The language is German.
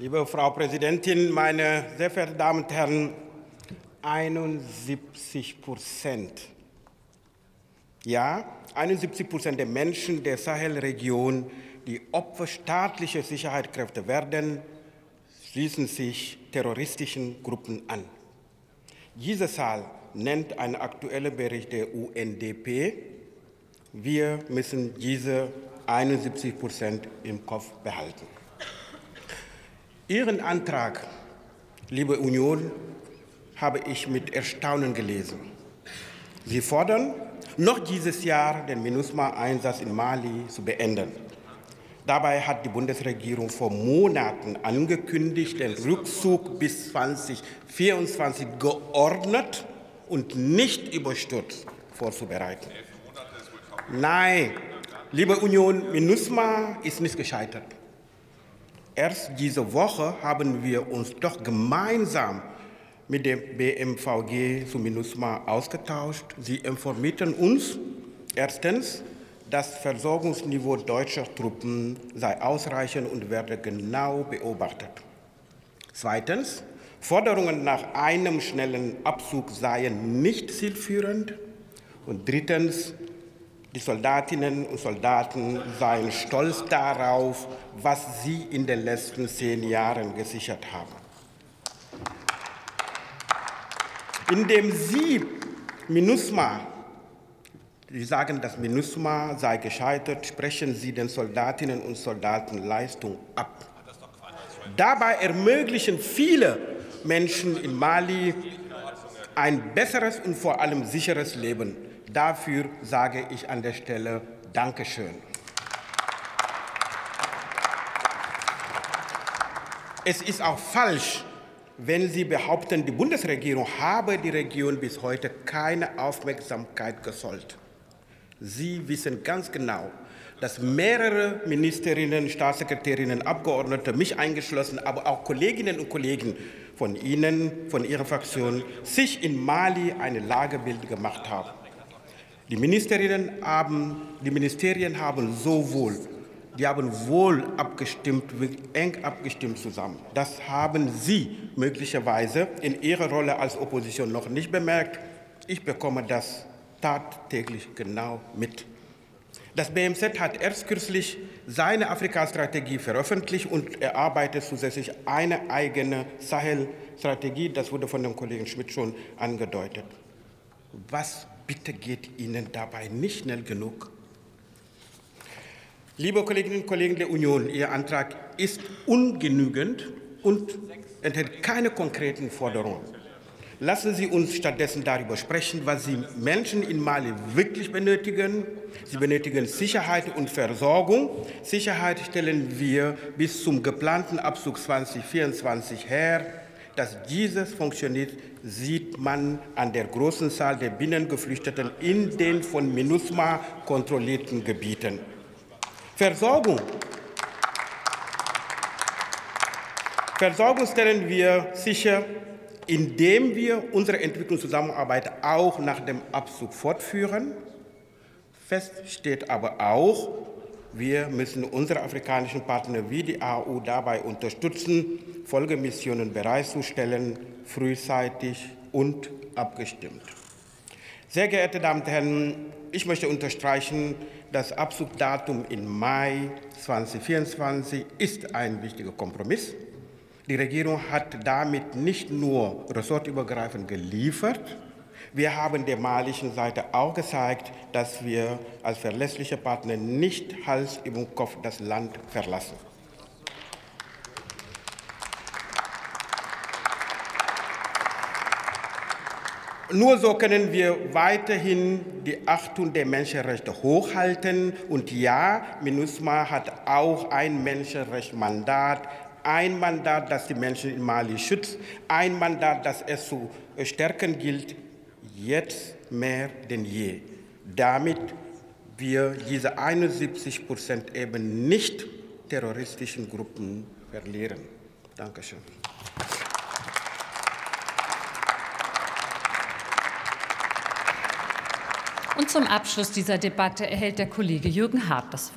Liebe Frau Präsidentin, meine sehr verehrten Damen und Herren, 71 Prozent, ja, 71 Prozent der Menschen der Sahelregion, die Opfer staatlicher Sicherheitskräfte werden, schließen sich terroristischen Gruppen an. Diese Zahl nennt ein aktueller Bericht der UNDP. Wir müssen diese 71 Prozent im Kopf behalten. Ihren Antrag, liebe Union, habe ich mit Erstaunen gelesen. Sie fordern, noch dieses Jahr den MINUSMA-Einsatz in Mali zu beenden. Dabei hat die Bundesregierung vor Monaten angekündigt, den Rückzug bis 2024 geordnet und nicht überstürzt vorzubereiten. Nein, liebe Union, MINUSMA ist nicht gescheitert. Erst diese Woche haben wir uns doch gemeinsam mit dem BMVG zu MINUSMA ausgetauscht. Sie informierten uns erstens, das Versorgungsniveau deutscher Truppen sei ausreichend und werde genau beobachtet. Zweitens, Forderungen nach einem schnellen Abzug seien nicht zielführend. Und drittens, die Soldatinnen und Soldaten seien stolz darauf, was sie in den letzten zehn Jahren gesichert haben. Indem Sie MINUSMA, Sie sagen, das MINUSMA sei gescheitert, sprechen Sie den Soldatinnen und Soldaten Leistung ab. Dabei ermöglichen viele Menschen in Mali ein besseres und vor allem sicheres Leben. Dafür sage ich an der Stelle Dankeschön. Es ist auch falsch, wenn Sie behaupten, die Bundesregierung habe die Region bis heute keine Aufmerksamkeit gesollt. Sie wissen ganz genau, dass mehrere Ministerinnen, Staatssekretärinnen, Abgeordnete, mich eingeschlossen, aber auch Kolleginnen und Kollegen von Ihnen, von Ihrer Fraktion, sich in Mali eine Lagebild gemacht haben. Die Ministerinnen haben, die Ministerien haben sowohl, die haben wohl abgestimmt, eng abgestimmt zusammen. Das haben Sie möglicherweise in Ihrer Rolle als Opposition noch nicht bemerkt. Ich bekomme das tagtäglich genau mit. Das BMZ hat erst kürzlich seine Afrika-Strategie veröffentlicht und erarbeitet zusätzlich eine eigene Sahel-Strategie. Das wurde von dem Kollegen Schmidt schon angedeutet. Was bitte geht Ihnen dabei nicht schnell genug? Liebe Kolleginnen und Kollegen der Union, Ihr Antrag ist ungenügend und enthält keine konkreten Forderungen. Lassen Sie uns stattdessen darüber sprechen, was die Menschen in Mali wirklich benötigen. Sie benötigen Sicherheit und Versorgung. Sicherheit stellen wir bis zum geplanten Abzug 2024 her. Dass dieses funktioniert, sieht man an der großen Zahl der Binnengeflüchteten in den von MINUSMA kontrollierten Gebieten. Versorgung. Versorgung stellen wir sicher, indem wir unsere Entwicklungszusammenarbeit auch nach dem Abzug fortführen. Fest steht aber auch, wir müssen unsere afrikanischen Partner wie die AU dabei unterstützen, Folgemissionen bereitzustellen, frühzeitig und abgestimmt. Sehr geehrte Damen und Herren, ich möchte unterstreichen, das Abzugdatum im Mai 2024 ist ein wichtiger Kompromiss. Die Regierung hat damit nicht nur ressortübergreifend geliefert, wir haben der malischen Seite auch gezeigt, dass wir als verlässliche Partner nicht Hals über Kopf das Land verlassen. Nur so können wir weiterhin die Achtung der Menschenrechte hochhalten. Und ja, MINUSMA hat auch ein Menschenrechtsmandat, ein Mandat, das die Menschen in Mali schützt, ein Mandat, das es zu stärken gilt, jetzt mehr denn je, damit wir diese 71 Prozent eben nicht terroristischen Gruppen verlieren. Dankeschön. Und zum Abschluss dieser Debatte erhält der Kollege Jürgen Hart das Wort.